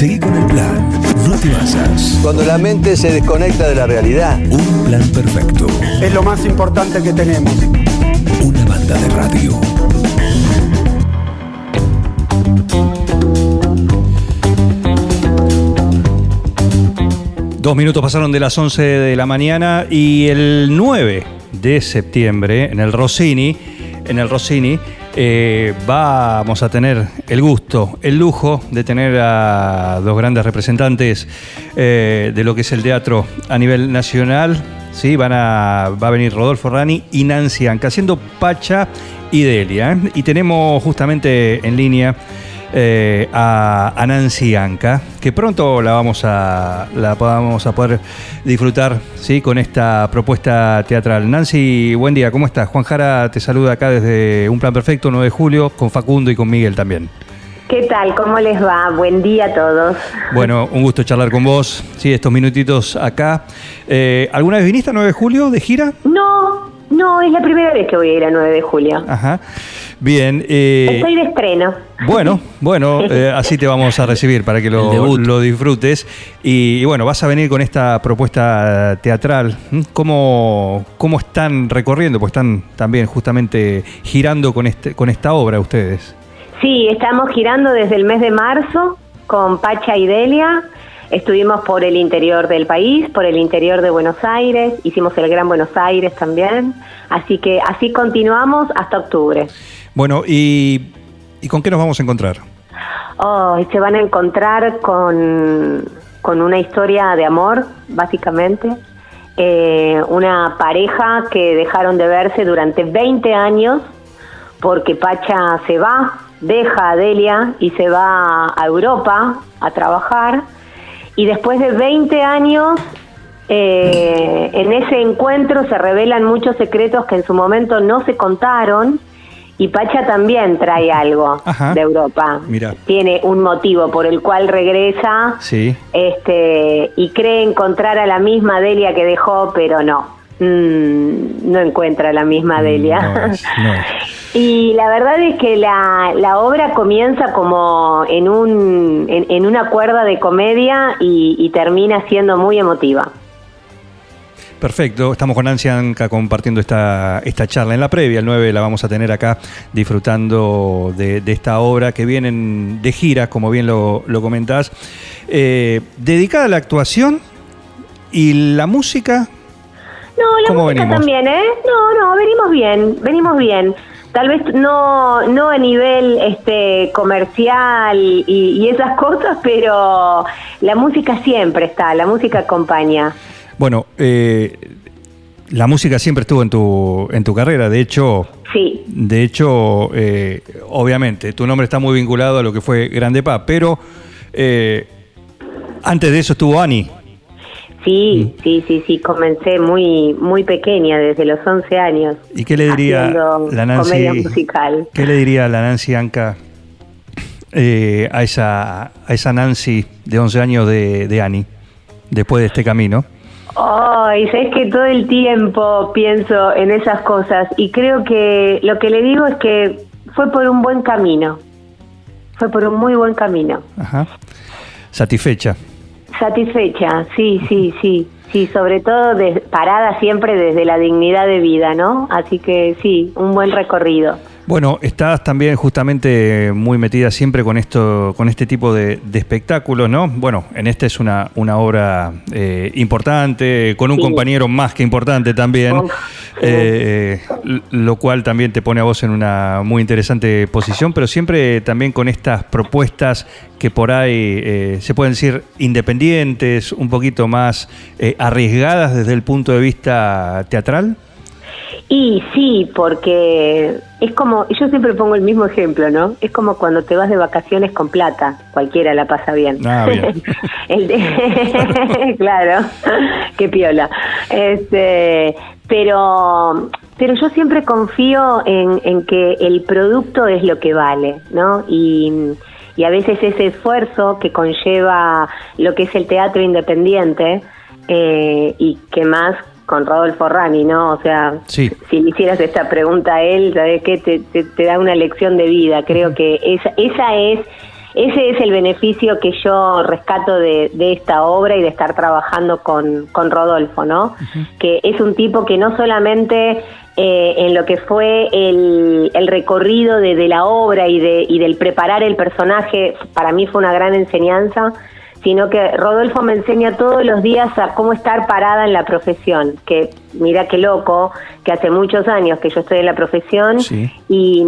Seguí con el plan. No te basas. Cuando la mente se desconecta de la realidad. Un plan perfecto. Es lo más importante que tenemos. Una banda de radio. Dos minutos pasaron de las 11 de la mañana y el 9 de septiembre en el Rossini, en el Rossini eh, vamos a tener el gusto, el lujo de tener a dos grandes representantes eh, de lo que es el teatro a nivel nacional. ¿sí? Van a, va a venir Rodolfo Rani y Nancy Anca, haciendo Pacha y Delia. ¿eh? Y tenemos justamente en línea eh, a, a Nancy Anca, que pronto la vamos a, la vamos a poder disfrutar ¿sí? con esta propuesta teatral. Nancy, buen día, ¿cómo estás? Juan Jara te saluda acá desde Un Plan Perfecto, 9 de julio, con Facundo y con Miguel también. ¿Qué tal? ¿Cómo les va? Buen día a todos. Bueno, un gusto charlar con vos, sí, estos minutitos acá. Eh, ¿Alguna vez viniste a 9 de julio de gira? No, no, es la primera vez que voy a ir a 9 de julio. Ajá. Bien. eh, Estoy de estreno. Bueno, bueno, eh, así te vamos a recibir para que lo, lo disfrutes. Y, y bueno, vas a venir con esta propuesta teatral. ¿Mm? ¿Cómo, cómo están recorriendo? Pues están también justamente girando con, este, con esta obra ustedes. Sí, estamos girando desde el mes de marzo con Pacha y Delia. Estuvimos por el interior del país, por el interior de Buenos Aires, hicimos el Gran Buenos Aires también. Así que así continuamos hasta octubre. Bueno, ¿y, y con qué nos vamos a encontrar? Oh, se van a encontrar con, con una historia de amor, básicamente. Eh, una pareja que dejaron de verse durante 20 años porque Pacha se va, deja a Delia y se va a Europa a trabajar. Y después de 20 años, eh, en ese encuentro se revelan muchos secretos que en su momento no se contaron. Y Pacha también trae algo Ajá. de Europa. Mira. Tiene un motivo por el cual regresa Sí. este y cree encontrar a la misma Delia que dejó, pero no. Mm, no encuentra a la misma Delia. No es, no es. Y la verdad es que la, la obra comienza como en, un, en, en una cuerda de comedia y, y termina siendo muy emotiva. Perfecto, estamos con Nancy Anca compartiendo esta, esta charla. En la previa, el 9, la vamos a tener acá disfrutando de, de esta obra que vienen de gira, como bien lo, lo comentás, eh, dedicada a la actuación y la música. No, la ¿Cómo música venimos? también, ¿eh? No, no, venimos bien, venimos bien. Tal vez no, no a nivel este, comercial y, y esas cosas, pero la música siempre está, la música acompaña. Bueno, eh, la música siempre estuvo en tu, en tu carrera, de hecho, Sí, de hecho, eh, obviamente, tu nombre está muy vinculado a lo que fue Grande Pa, pero eh, antes de eso estuvo Ani. sí, sí, sí, sí, comencé muy, muy pequeña, desde los 11 años. ¿Y qué le diría la Nancy? Comedia musical. ¿Qué le diría la Nancy Anca eh, a, esa, a esa Nancy de 11 años de, de Ani, después de este camino? Ay, sabes que todo el tiempo pienso en esas cosas y creo que lo que le digo es que fue por un buen camino. Fue por un muy buen camino. Ajá. Satisfecha. Satisfecha, sí, sí, sí. Sí, sobre todo des- parada siempre desde la dignidad de vida, ¿no? Así que sí, un buen recorrido. Bueno, estás también justamente muy metida siempre con esto, con este tipo de, de espectáculos, ¿no? Bueno, en esta es una, una obra eh, importante, con un Sí. compañero más que importante también, eh, l- lo cual también te pone a vos en una muy interesante posición, pero siempre también con estas propuestas que por ahí eh, se pueden decir independientes, un poquito más eh, arriesgadas desde el punto de vista teatral. Y sí, porque es como, yo siempre pongo el mismo ejemplo, ¿no? Es como cuando te vas de vacaciones con plata, cualquiera la pasa bien. Ah, bien. El de- claro, qué piola. Este, pero, pero yo siempre confío en, en que el producto es lo que vale, ¿no? Y, y a veces ese esfuerzo que conlleva lo que es el teatro independiente eh, y que más con Rodolfo Rani, ¿no? O sea, Sí. si le hicieras esta pregunta a él, ¿sabes qué? Te, te- te da una lección de vida. Creo que esa, esa es ese es el beneficio que yo rescato de, de esta obra y de estar trabajando con, con Rodolfo, ¿no? Que es un tipo que no solamente eh, en lo que fue el, el recorrido de, de la obra y, de, y del preparar el personaje, para mí fue una gran enseñanza, sino que Rodolfo me enseña todos los días a cómo estar parada en la profesión, que mira qué loco, que hace muchos años que yo estoy en la profesión Sí. y,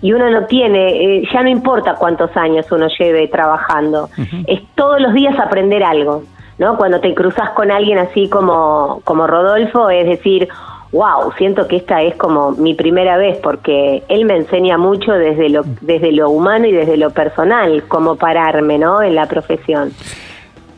y uno no tiene, eh, ya no importa cuántos años uno lleve trabajando, es todos los días aprender algo, ¿no? Cuando te cruzas con alguien así como, como Rodolfo, es decir, wow, siento que esta es como mi primera vez porque él me enseña mucho desde lo, desde lo humano y desde lo personal, cómo pararme, ¿no? En la profesión.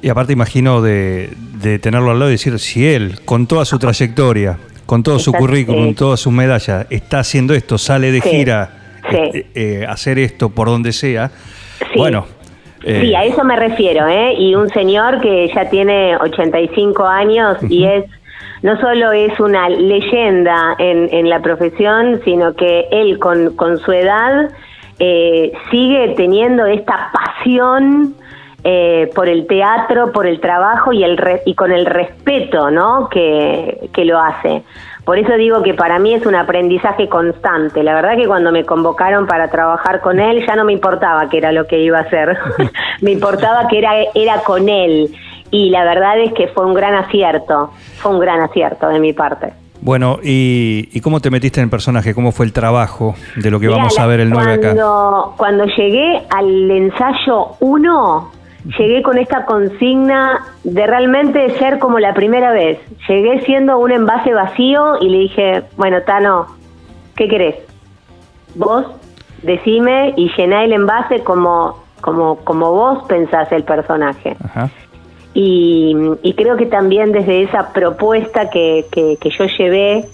Y aparte imagino de, de tenerlo al lado y decir, si él, con toda su trayectoria, con todo su currículum, todas sus medallas, está haciendo esto, sale de Sí, gira, sí. eh, eh, hacer esto por donde sea, Sí. bueno. eh, Sí, a eso me refiero, ¿eh? Y un señor que ya tiene 85 años y es no solo es una leyenda en, en la profesión, sino que él con, su edad eh, sigue teniendo esta pasión eh, por el teatro, por el trabajo y, el re- y con el respeto ¿no? que, que lo hace. Por eso digo que para mí es un aprendizaje constante. La verdad que cuando me convocaron para trabajar con él ya no me importaba qué era lo que iba a hacer. me importaba que era, era con él. Y la verdad es que fue un gran acierto. Fue un gran acierto de mi parte. Bueno, y, y cómo te metiste en el personaje? ¿Cómo fue el trabajo de lo que Mirá, vamos a ver el 9 acá? cuando, Cuando llegué al ensayo 1, llegué con esta consigna de realmente ser como la primera vez. Llegué siendo un envase vacío y le dije, bueno, Tano, ¿qué querés? Vos decime y llená el envase como, como, como vos pensás el personaje. Ajá. Y, y creo que también desde esa propuesta que, que, yo llevé,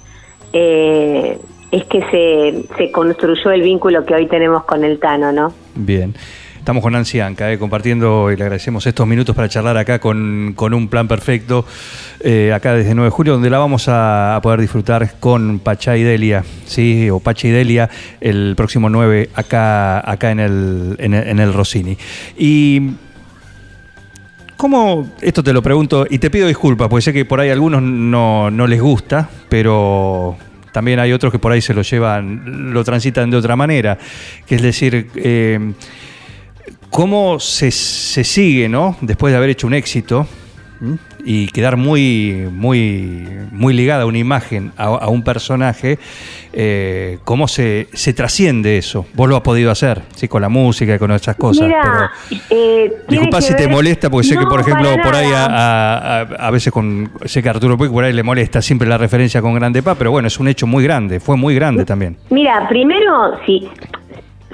eh, es que se, se construyó el vínculo que hoy tenemos con el Tano, ¿no? Bien. Estamos con Nancy Anca, eh, compartiendo y le agradecemos estos minutos para charlar acá con, con un plan perfecto, eh, acá desde 9 de julio, donde la vamos a, a poder disfrutar con Pachá y Delia, ¿sí? o Pacha y Delia, el próximo 9 acá, acá en, el, en, el, en el Rossini. Y ¿Cómo, esto te lo pregunto y te pido disculpas, porque sé que por ahí a algunos no, no les gusta, pero también hay otros que por ahí se lo llevan, lo transitan de otra manera, que es decir, eh, cómo se, se sigue, ¿no? Después de haber hecho un éxito. Y quedar muy, muy, muy ligada a una imagen, a, a un personaje, eh, cómo se, se trasciende eso. Vos lo has podido hacer, sí, con la música con otras cosas. Mira, pero- eh, Disculpa si te molesta, porque sé que, por ejemplo, por ahí a, a- a- veces con. Sé que Arturo Puig por ahí le molesta siempre la referencia con Grande Pa, pero bueno, es un hecho muy grande, fue muy grande también. Mira, primero, si,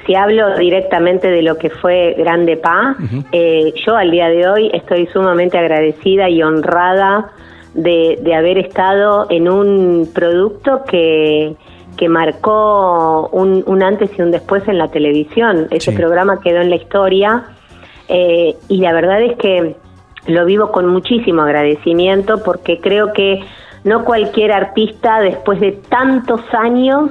si hablo directamente de lo que fue Grande Pa, eh, yo al día de hoy estoy sumamente agradecida y honrada de, de haber estado en un producto que, que marcó un, un antes y un después en la televisión. Ese Sí. programa quedó en la historia eh, y la verdad es que lo vivo con muchísimo agradecimiento porque creo que no cualquier artista después de tantos años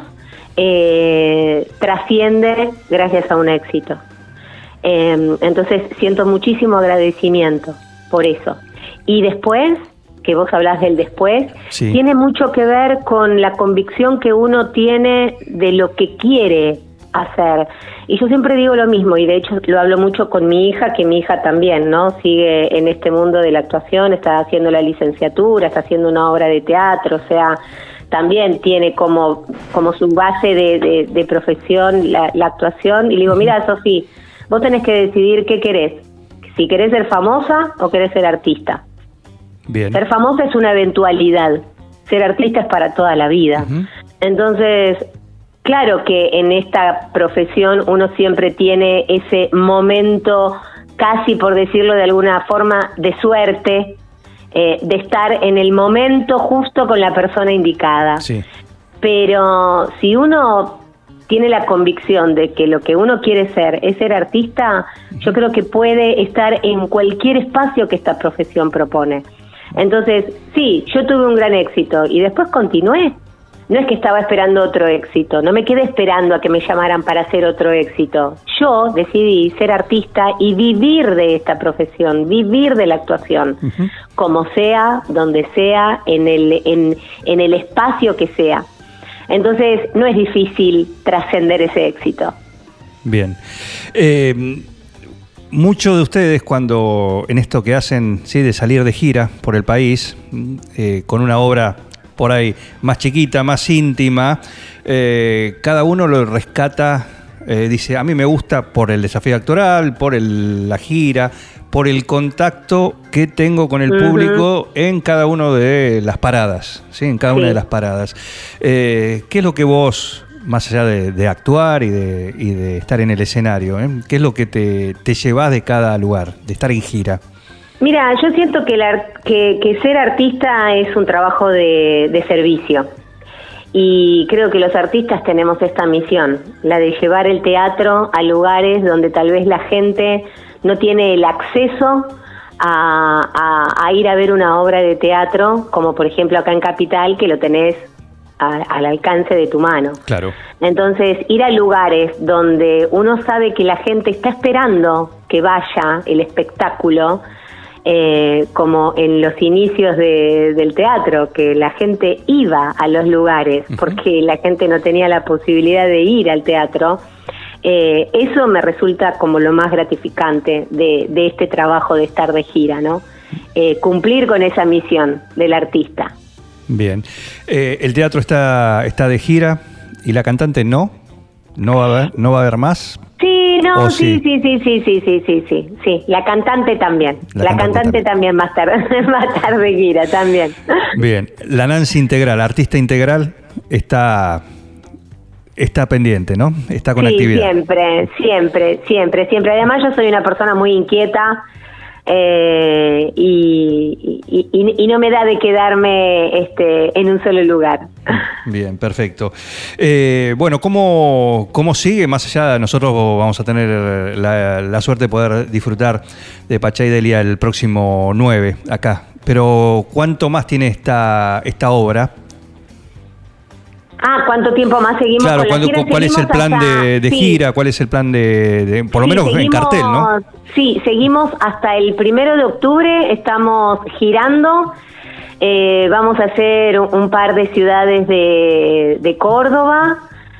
eh, trasciende gracias a un éxito. Eh, entonces siento muchísimo agradecimiento por eso. Y después, que vos hablás del después, Sí. tiene mucho que ver con la convicción que uno tiene de lo que quiere hacer. Y yo siempre digo lo mismo, y de hecho lo hablo mucho con mi hija, que mi hija también, ¿no? Sigue en este mundo de la actuación, está haciendo la licenciatura, está haciendo una obra de teatro, o sea, también tiene como, como su base de, de- de profesión la, la actuación. Y le digo, mira, Sofía, vos tenés que decidir qué querés, si querés ser famosa o querés ser artista. Bien. Ser famosa es una eventualidad, ser artista es para toda la vida. Entonces, claro que en esta profesión uno siempre tiene ese momento, casi por decirlo de alguna forma, de suerte, eh, de estar en el momento justo con la persona indicada. Sí. Pero si uno tiene la convicción de que lo que uno quiere ser es ser artista, yo creo que puede estar en cualquier espacio que esta profesión propone. Entonces, sí, yo tuve un gran éxito y después continué. No es que estaba esperando otro éxito, no me quedé esperando a que me llamaran para hacer otro éxito. Yo decidí ser artista y vivir de esta profesión, vivir de la actuación, como sea, donde sea, en el, en, en el espacio que sea. Entonces, no es difícil trascender ese éxito. Bien. Eh, Muchos de ustedes cuando en esto que hacen, sí, de salir de gira por el país, eh, con una obra por ahí más chiquita, más íntima, eh, cada uno lo rescata, eh, dice, a mí me gusta por el desafío actoral, por el- la gira, por el contacto que tengo con el público en cada una de las paradas, ¿sí? en cada una de las paradas. Eh, ¿Qué es lo que vos, más allá de, de actuar y de, y de estar en el escenario, qué es lo que te, te llevas de cada lugar, de estar en gira? Mira, yo siento que, la que, que ser artista es un trabajo de, de servicio. Y creo que los artistas tenemos esta misión, la de llevar el teatro a lugares donde tal vez la gente no tiene el acceso a, a- a ir a ver una obra de teatro, como por ejemplo acá en Capital, que lo tenés a- al alcance de tu mano. Claro. Entonces, ir a lugares donde uno sabe que la gente está esperando que vaya el espectáculo, eh, como en los inicios de- del teatro, que la gente iba a los lugares porque la gente no tenía la posibilidad de ir al teatro, eh, eso me resulta como lo más gratificante de, de este trabajo de estar de gira, ¿no? Eh, cumplir con esa misión del artista. Bien. El teatro está, está de gira y la cantante no. No va a haber, no va a haber más. Sí, no, ¿O sí, sí? sí, sí, sí, sí, sí, sí, sí. La cantante también. La La, cantante cantante también va a estar, va a estar de gira también. Bien. La Nancy Integral, artista integral, está, está pendiente, ¿no? Está con sí, actividad. siempre, siempre, siempre, siempre. Además yo soy una persona muy inquieta eh, y, y- y- no me da de quedarme este, en un solo lugar. Bien, perfecto. Eh, bueno, ¿cómo, ¿cómo sigue? Más allá, nosotros vamos a tener la, la suerte de poder disfrutar de Pachay Delia el próximo 9 acá. Pero ¿cuánto más tiene esta, esta obra? Ah, ¿cuánto tiempo más seguimos Claro, con la ¿cuándo- gira? ¿cuál es el plan hasta- de, de sí. gira? ¿Cuál es el plan de, de- por lo Sí, menos en cartel, ¿no? Sí, seguimos hasta el primero de octubre, estamos girando. eh, vamos a hacer un, un par de ciudades de, de Córdoba,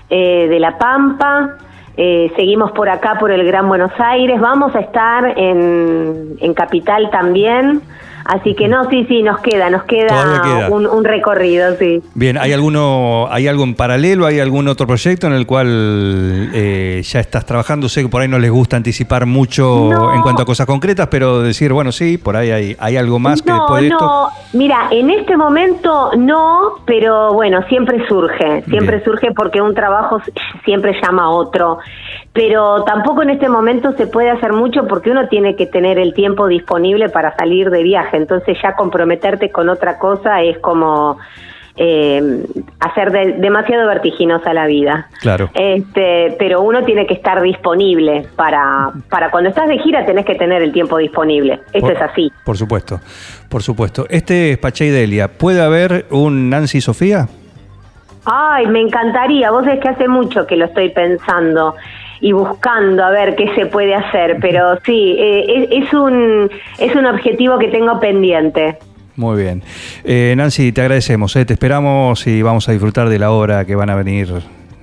eh, de La Pampa. eh, seguimos por acá, por el Gran Buenos Aires. Vamos a estar en, en Capital también. Así que no, sí, sí, nos queda, nos queda. Un, un recorrido, sí. Bien, ¿hay alguno, hay algo en paralelo? ¿Hay algún otro proyecto en el cual eh, ya estás trabajando? Sé que por ahí no les gusta anticipar mucho No. en cuanto a cosas concretas, pero decir, bueno, sí, por ahí hay, hay algo más que después de esto. no. Mira, en este momento no, pero bueno, siempre surge, siempre Bien. surge porque un trabajo siempre llama a otro. Pero tampoco en este momento se puede hacer mucho porque uno tiene que tener el tiempo disponible para salir de viaje. Entonces ya comprometerte con otra cosa es como eh, hacer de- demasiado vertiginosa la vida. Claro. Este, pero uno tiene que estar disponible para, para cuando estás de gira tenés que tener el tiempo disponible. Esto Por- es así. Por supuesto, por supuesto. Este es Pachay Delia. ¿Puede haber un Nancy Sofía? Ay, me encantaría. Vos es que hace mucho que lo estoy pensando y buscando a ver qué se puede hacer, pero sí, eh, es, es un es un objetivo que tengo pendiente. Muy bien. Eh, Nancy, te agradecemos. eh, Te esperamos y vamos a disfrutar de la obra que van a venir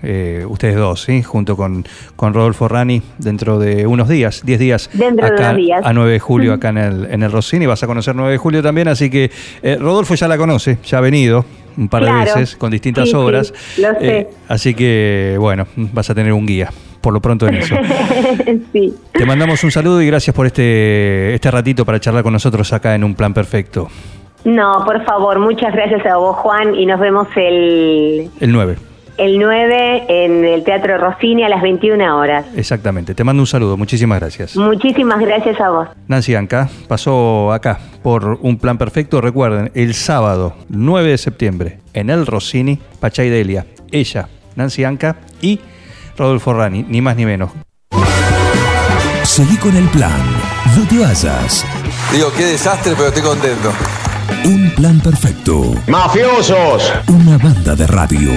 eh, ustedes dos, ¿sí? junto con, con Rodolfo Rani, dentro de unos días, 10 días. Dentro de unos días. A 9 de julio, acá en el, en el Rossini. Vas a conocer 9 de julio también, así que eh, Rodolfo ya la conoce, ya ha venido un par de veces con distintas Sí, sí, obras. lo sé. Eh, así que, bueno, vas a tener un guía, por lo pronto en eso. sí. Te mandamos un saludo y gracias por este, este ratito para charlar con nosotros acá en Un Plan Perfecto. No, por favor, muchas gracias a vos, Juan, y nos vemos el, El 9. el 9 en el Teatro Rossini a las 21 horas. Exactamente. Te mando un saludo. Muchísimas gracias. Muchísimas gracias a vos. Nancy Anca pasó acá por un plan perfecto. Recuerden, el sábado 9 de septiembre en el Rossini, Pachay Delia. Ella, Nancy Anca y Rodolfo Rani, ni más ni menos. Seguí con el plan. No te vayas. Digo, qué desastre, pero estoy contento. Un plan perfecto. ¡Mafiosos! Una banda de radio.